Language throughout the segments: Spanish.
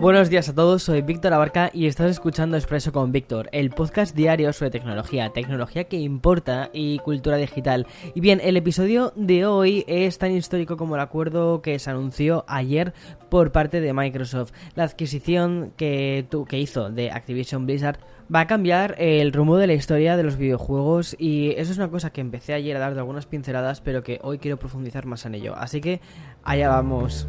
Buenos días a todos, soy Víctor Abarca y estás escuchando Expreso con Víctor, el podcast diario sobre tecnología, tecnología que importa y cultura digital. Y bien, el episodio de hoy es tan histórico como el acuerdo que se anunció ayer por parte de Microsoft. La adquisición que, que hizo de Activision Blizzard va a cambiar el rumbo de la historia de los videojuegos y eso es una cosa que empecé ayer a dar de algunas pinceladas, pero que hoy quiero profundizar más en ello. Así que allá vamos.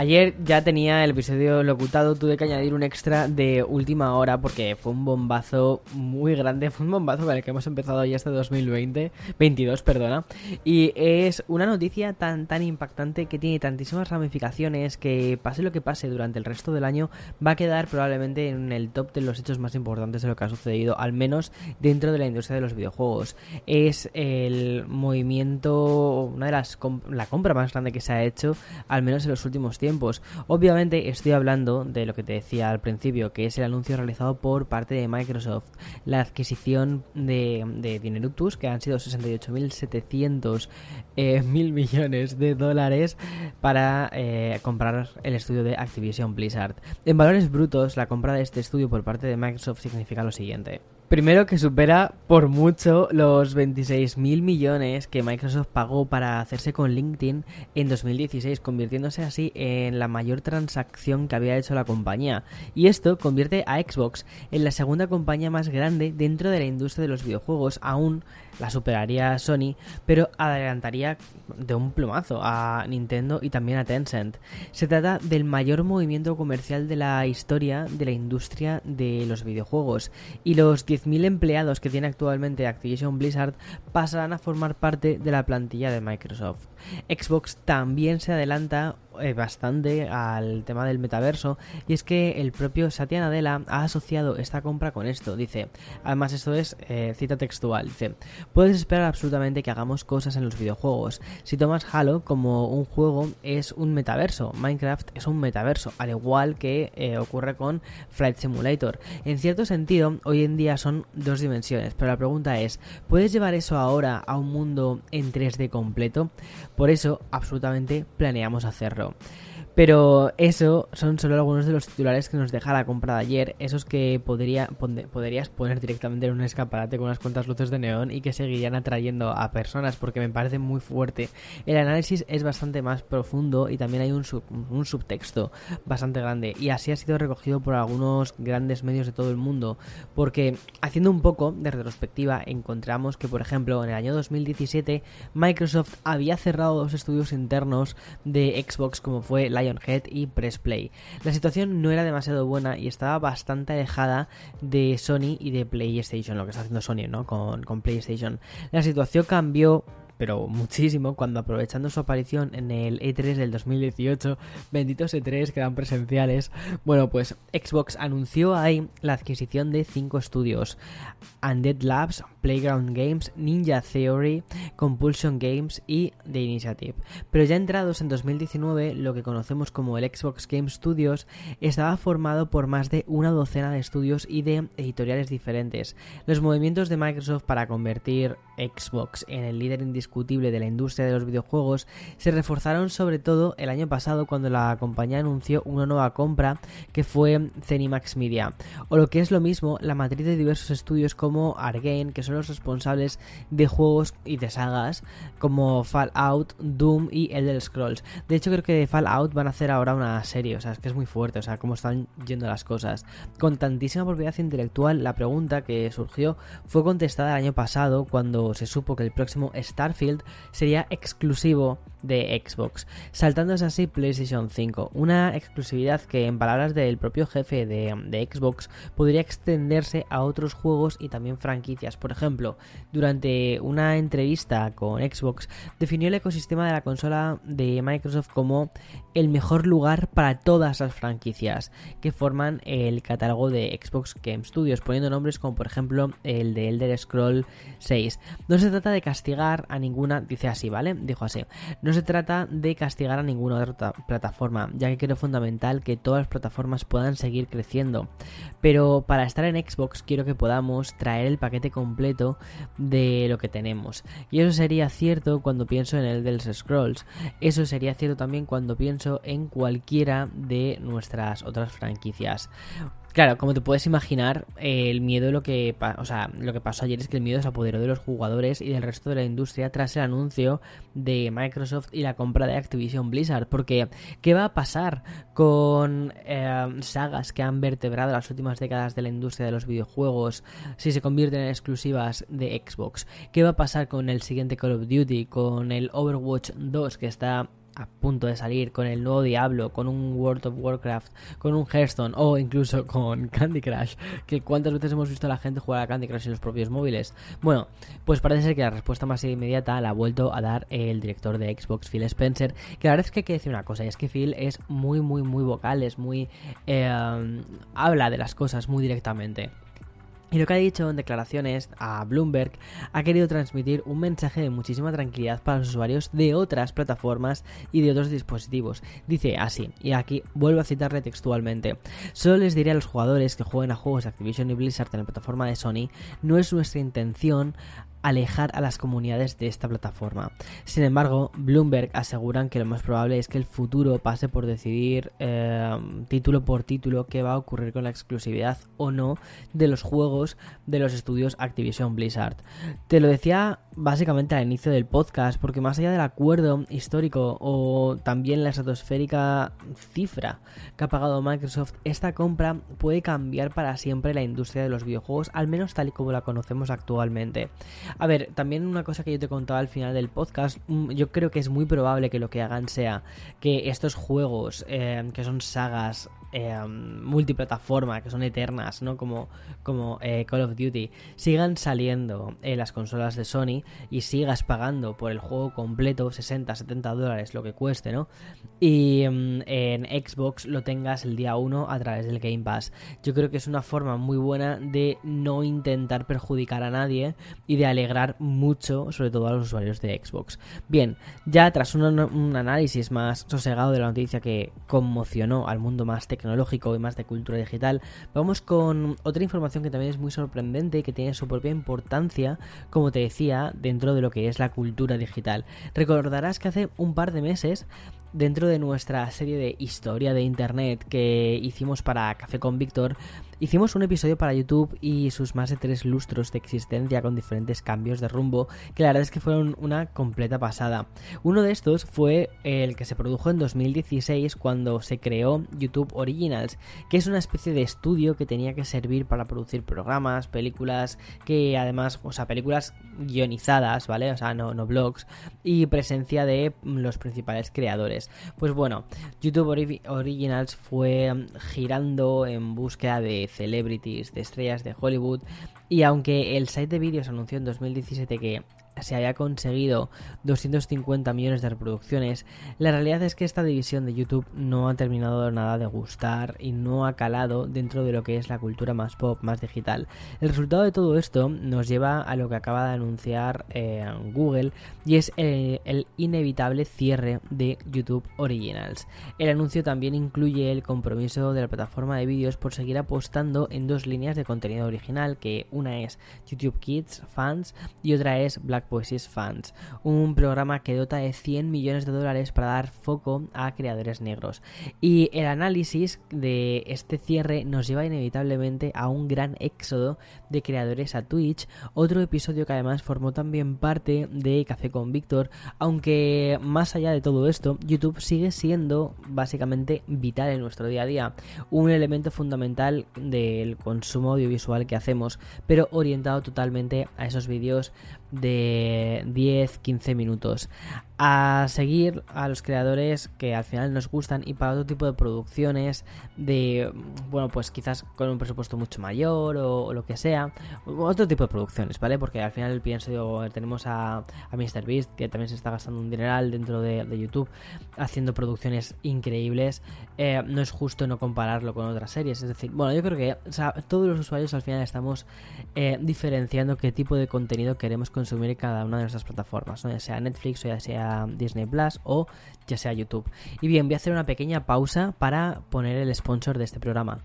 Ayer ya tenía el episodio locutado, tuve que añadir un extra de última hora porque fue un bombazo muy grande, fue un bombazo con el que hemos empezado ya este 2020, 22, perdona, y es una noticia tan tan impactante que tiene tantísimas ramificaciones que pase lo que pase durante el resto del año va a quedar probablemente en el top de los hechos más importantes de lo que ha sucedido, al menos dentro de la industria de los videojuegos. Es el movimiento, una de las la compra más grande que se ha hecho, al menos en los últimos tiempos Obviamente estoy hablando de lo que te decía al principio, que es el anuncio realizado por parte de Microsoft, la adquisición de, de Dineructus, que han sido 68.700 eh, mil millones de dólares para eh, comprar el estudio de Activision Blizzard. En valores brutos, la compra de este estudio por parte de Microsoft significa lo siguiente. Primero que supera por mucho los 26.000 millones que Microsoft pagó para hacerse con LinkedIn en 2016, convirtiéndose así en la mayor transacción que había hecho la compañía. Y esto convierte a Xbox en la segunda compañía más grande dentro de la industria de los videojuegos, aún la superaría Sony, pero adelantaría de un plumazo a Nintendo y también a Tencent. Se trata del mayor movimiento comercial de la historia de la industria de los videojuegos y los 10.000 empleados que tiene actualmente Activision Blizzard pasarán a formar parte de la plantilla de Microsoft. Xbox también se adelanta eh, bastante al tema del metaverso y es que el propio Satya Nadella ha asociado esta compra con esto. Dice, además esto es eh, cita textual, dice, puedes esperar absolutamente que hagamos cosas en los videojuegos. Si tomas Halo como un juego es un metaverso, Minecraft es un metaverso, al igual que eh, ocurre con Flight Simulator. En cierto sentido, hoy en día son dos dimensiones, pero la pregunta es, ¿puedes llevar eso ahora a un mundo en 3D completo? Por eso, absolutamente planeamos hacerlo. Pero eso son solo algunos de los titulares que nos deja la compra de ayer, esos que podría, podrías poner directamente en un escaparate con unas cuantas luces de neón y que seguirían atrayendo a personas porque me parece muy fuerte. El análisis es bastante más profundo y también hay un, subtexto bastante grande y así ha sido recogido por algunos grandes medios de todo el mundo porque haciendo un poco de retrospectiva encontramos que por ejemplo en el año 2017 Microsoft había cerrado dos estudios internos de Xbox como fue la Lionhead y Press Play. La situación no era demasiado buena y estaba bastante alejada de Sony y de PlayStation, lo que está haciendo Sony, ¿no? Con, con PlayStation. La situación cambió pero muchísimo, cuando aprovechando su aparición en el E3 del 2018, benditos E3 que eran presenciales, bueno, pues Xbox anunció ahí la adquisición de cinco estudios: Undead Labs, Playground Games, Ninja Theory, Compulsion Games y The Initiative. Pero ya entrados en 2019, lo que conocemos como el Xbox Game Studios estaba formado por más de una docena de estudios y de editoriales diferentes. Los movimientos de Microsoft para convertir Xbox en el líder indiscutible de la industria de los videojuegos se reforzaron sobre todo el año pasado cuando la compañía anunció una nueva compra que fue Zenimax Media, o lo que es lo mismo, la matriz de diversos estudios como Argane, que son los responsables de juegos y de sagas como Fallout, Doom y Elder Scrolls. De hecho, creo que de Fallout van a hacer ahora una serie, o sea, es que es muy fuerte, o sea, cómo están yendo las cosas. Con tantísima propiedad intelectual, la pregunta que surgió fue contestada el año pasado cuando se supo que el próximo Starfield Sería exclusivo de Xbox, saltándose así PlayStation 5, una exclusividad que en palabras del propio jefe de, de, Xbox podría extenderse a otros juegos y también franquicias. Por ejemplo, durante una entrevista con Xbox definió el ecosistema de la consola de Microsoft como el mejor lugar para todas las franquicias que forman el catálogo de Xbox Game Studios, poniendo nombres como por ejemplo el de Elder Scroll 6. No se trata de castigar a ninguna, dice así, ¿vale? Dijo así. No se trata de castigar a ninguna otra plataforma, ya que creo fundamental que todas las plataformas puedan seguir creciendo. Pero para estar en Xbox quiero que podamos traer el paquete completo de lo que tenemos. Y eso sería cierto cuando pienso en el Elder Scrolls. Eso sería cierto también cuando pienso en cualquiera de nuestras otras franquicias. Claro, como te puedes imaginar, el miedo lo que, o sea, lo que pasó ayer es que el miedo se apoderó de los jugadores y del resto de la industria tras el anuncio de Microsoft y la compra de Activision Blizzard. Porque, ¿qué va a pasar con eh, sagas que han vertebrado las últimas décadas de la industria de los videojuegos si se convierten en exclusivas de Xbox? ¿Qué va a pasar con el siguiente Call of Duty, con el Overwatch 2 que está a punto de salir con el nuevo Diablo, con un World of Warcraft, con un Hearthstone o incluso con Candy Crush, que cuántas veces hemos visto a la gente jugar a Candy Crush en los propios móviles. Bueno, pues parece ser que la respuesta más inmediata la ha vuelto a dar el director de Xbox, Phil Spencer, que la verdad es que hay que decir una cosa, y es que Phil es muy, muy, muy vocal, es muy... Eh, habla de las cosas muy directamente. Y lo que ha dicho en declaraciones a Bloomberg ha querido transmitir un mensaje de muchísima tranquilidad para los usuarios de otras plataformas y de otros dispositivos. Dice así, y aquí vuelvo a citarle textualmente, solo les diré a los jugadores que jueguen a juegos de Activision y Blizzard en la plataforma de Sony, no es nuestra intención alejar a las comunidades de esta plataforma. Sin embargo, Bloomberg aseguran que lo más probable es que el futuro pase por decidir eh, título por título qué va a ocurrir con la exclusividad o no de los juegos de los estudios Activision Blizzard. Te lo decía básicamente al inicio del podcast, porque más allá del acuerdo histórico o también la estratosférica cifra que ha pagado Microsoft, esta compra puede cambiar para siempre la industria de los videojuegos, al menos tal y como la conocemos actualmente. A ver, también una cosa que yo te contaba al final del podcast, mm, yo creo que es muy probable que lo que hagan sea que estos juegos, eh, que son sagas eh, multiplataforma, que son eternas, ¿no? Como, como eh, Call of Duty, sigan saliendo en las consolas de Sony y sigas pagando por el juego completo, 60, 70 dólares, lo que cueste, ¿no? Y mm, en Xbox lo tengas el día 1 a través del Game Pass. Yo creo que es una forma muy buena de no intentar perjudicar a nadie y de alegrar mucho, sobre todo a los usuarios de Xbox. Bien, ya tras un, un análisis más sosegado de la noticia que conmocionó al mundo más tecnológico, tecnológico y más de cultura digital, vamos con otra información que también es muy sorprendente y que tiene su propia importancia, como te decía, dentro de lo que es la cultura digital. Recordarás que hace un par de meses dentro de nuestra serie de historia de internet que hicimos para Café con Víctor, Hicimos un episodio para YouTube y sus más de tres lustros de existencia con diferentes cambios de rumbo que la verdad es que fueron una completa pasada. Uno de estos fue el que se produjo en 2016 cuando se creó YouTube Originals, que es una especie de estudio que tenía que servir para producir programas, películas, que además, o sea, películas guionizadas, ¿vale? O sea, no, no blogs, y presencia de los principales creadores. Pues bueno, YouTube Originals fue girando en búsqueda de celebrities, de estrellas de Hollywood. Y aunque el site de vídeos anunció en 2017 que se haya conseguido 250 millones de reproducciones, la realidad es que esta división de YouTube no ha terminado nada de gustar y no ha calado dentro de lo que es la cultura más pop, más digital. El resultado de todo esto nos lleva a lo que acaba de anunciar eh, Google y es el, el inevitable cierre de YouTube Originals. El anuncio también incluye el compromiso de la plataforma de vídeos por seguir apostando en dos líneas de contenido original, que una es YouTube Kids Fans y otra es Black Poesies Fans, un programa que dota de 100 millones de dólares para dar foco a creadores negros. Y el análisis de este cierre nos lleva inevitablemente a un gran éxodo de creadores a Twitch, otro episodio que además formó también parte de Café con Víctor, aunque más allá de todo esto, YouTube sigue siendo básicamente vital en nuestro día a día, un elemento fundamental del consumo audiovisual que hacemos, pero orientado totalmente a esos vídeos de de 10-15 minutos a seguir a los creadores que al final nos gustan y para otro tipo de producciones de bueno pues quizás con un presupuesto mucho mayor o, lo que sea otro tipo de producciones vale porque al final pienso digo, tenemos a, a MrBeast que también se está gastando un dineral dentro de, YouTube haciendo producciones increíbles. Eh, no es justo no compararlo con otras series es decir bueno yo creo que todos los usuarios al final estamos eh, diferenciando qué tipo de contenido queremos consumir en cada una de nuestras plataformas ya sea Netflix o ya sea Disney Plus o ya sea YouTube. Y bien, voy a hacer una pequeña pausa para poner el sponsor de este programa.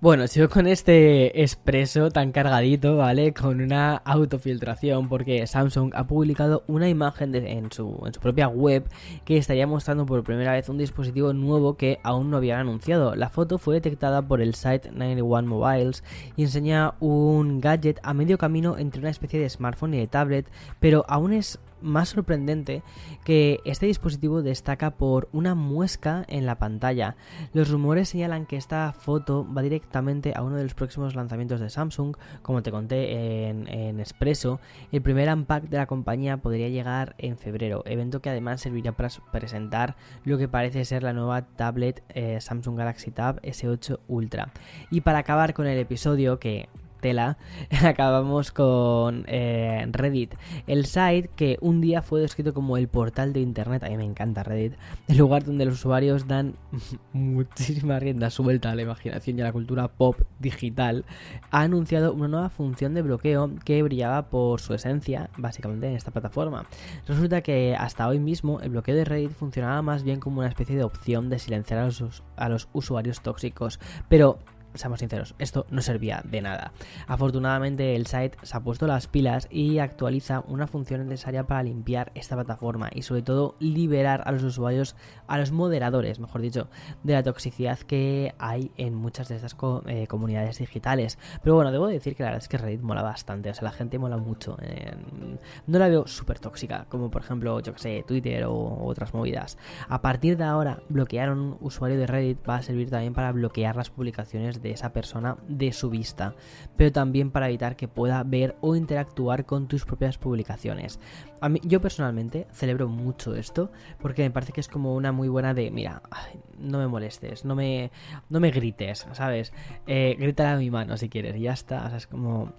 Bueno, sigo con este expreso tan cargadito, ¿vale? Con una autofiltración, porque Samsung ha publicado una imagen en, su, en su propia web que estaría mostrando por primera vez un dispositivo nuevo que aún no habían anunciado. La foto fue detectada por el site 91 Mobiles y enseña un gadget a medio camino entre una especie de smartphone y de tablet, pero aún es más sorprendente que este dispositivo destaca por una muesca en la pantalla. Los rumores señalan que esta foto va directamente a uno de los próximos lanzamientos de Samsung, como te conté en, Expreso. El primer unpack de la compañía podría llegar en febrero, evento que además servirá para presentar lo que parece ser la nueva tablet eh, Samsung Galaxy Tab S8 Ultra. Y para acabar con el episodio que tela, acabamos con eh, Reddit, el site que un día fue descrito como el portal de Internet, a mí me encanta Reddit, el lugar donde los usuarios dan muchísima rienda suelta a la imaginación y a la cultura pop digital, ha anunciado una nueva función de bloqueo que brillaba por su esencia, básicamente en esta plataforma. Resulta que hasta hoy mismo el bloqueo de Reddit funcionaba más bien como una especie de opción de silenciar a los, a los usuarios tóxicos, pero seamos sinceros, esto no servía de nada. Afortunadamente el site se ha puesto las pilas y actualiza una función necesaria para limpiar esta plataforma y sobre todo liberar a los usuarios, a los moderadores, mejor dicho, de la toxicidad que hay en muchas de estas eh, comunidades digitales. Pero bueno, debo decir que la verdad es que Reddit mola bastante, o sea, la gente mola mucho. no la veo súper tóxica, como por ejemplo, yo que sé, Twitter o otras movidas. A partir de ahora, bloquear a un usuario de Reddit va a servir también para bloquear las publicaciones de esa persona de su vista, pero también para evitar que pueda ver o interactuar con tus propias publicaciones. Yo personalmente celebro mucho esto porque me parece que es como una muy buena de, mira, no me molestes, no me, no me grites, ¿sabes? Eh, a mi mano si quieres y ya está, o sea, es como...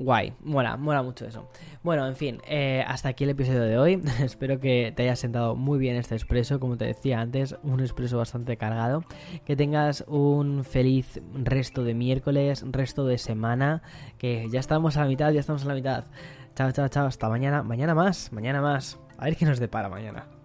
Guay, mola, mola mucho eso. Bueno, en fin, eh, hasta aquí el episodio de hoy. Espero que te haya sentado muy bien este expreso, como te decía antes, un expreso bastante cargado. Que tengas un feliz resto de miércoles, resto de semana, que ya estamos a la mitad, ya estamos a la mitad. Chao, chao, chao, hasta mañana, mañana más, mañana más. A ver qué nos depara mañana.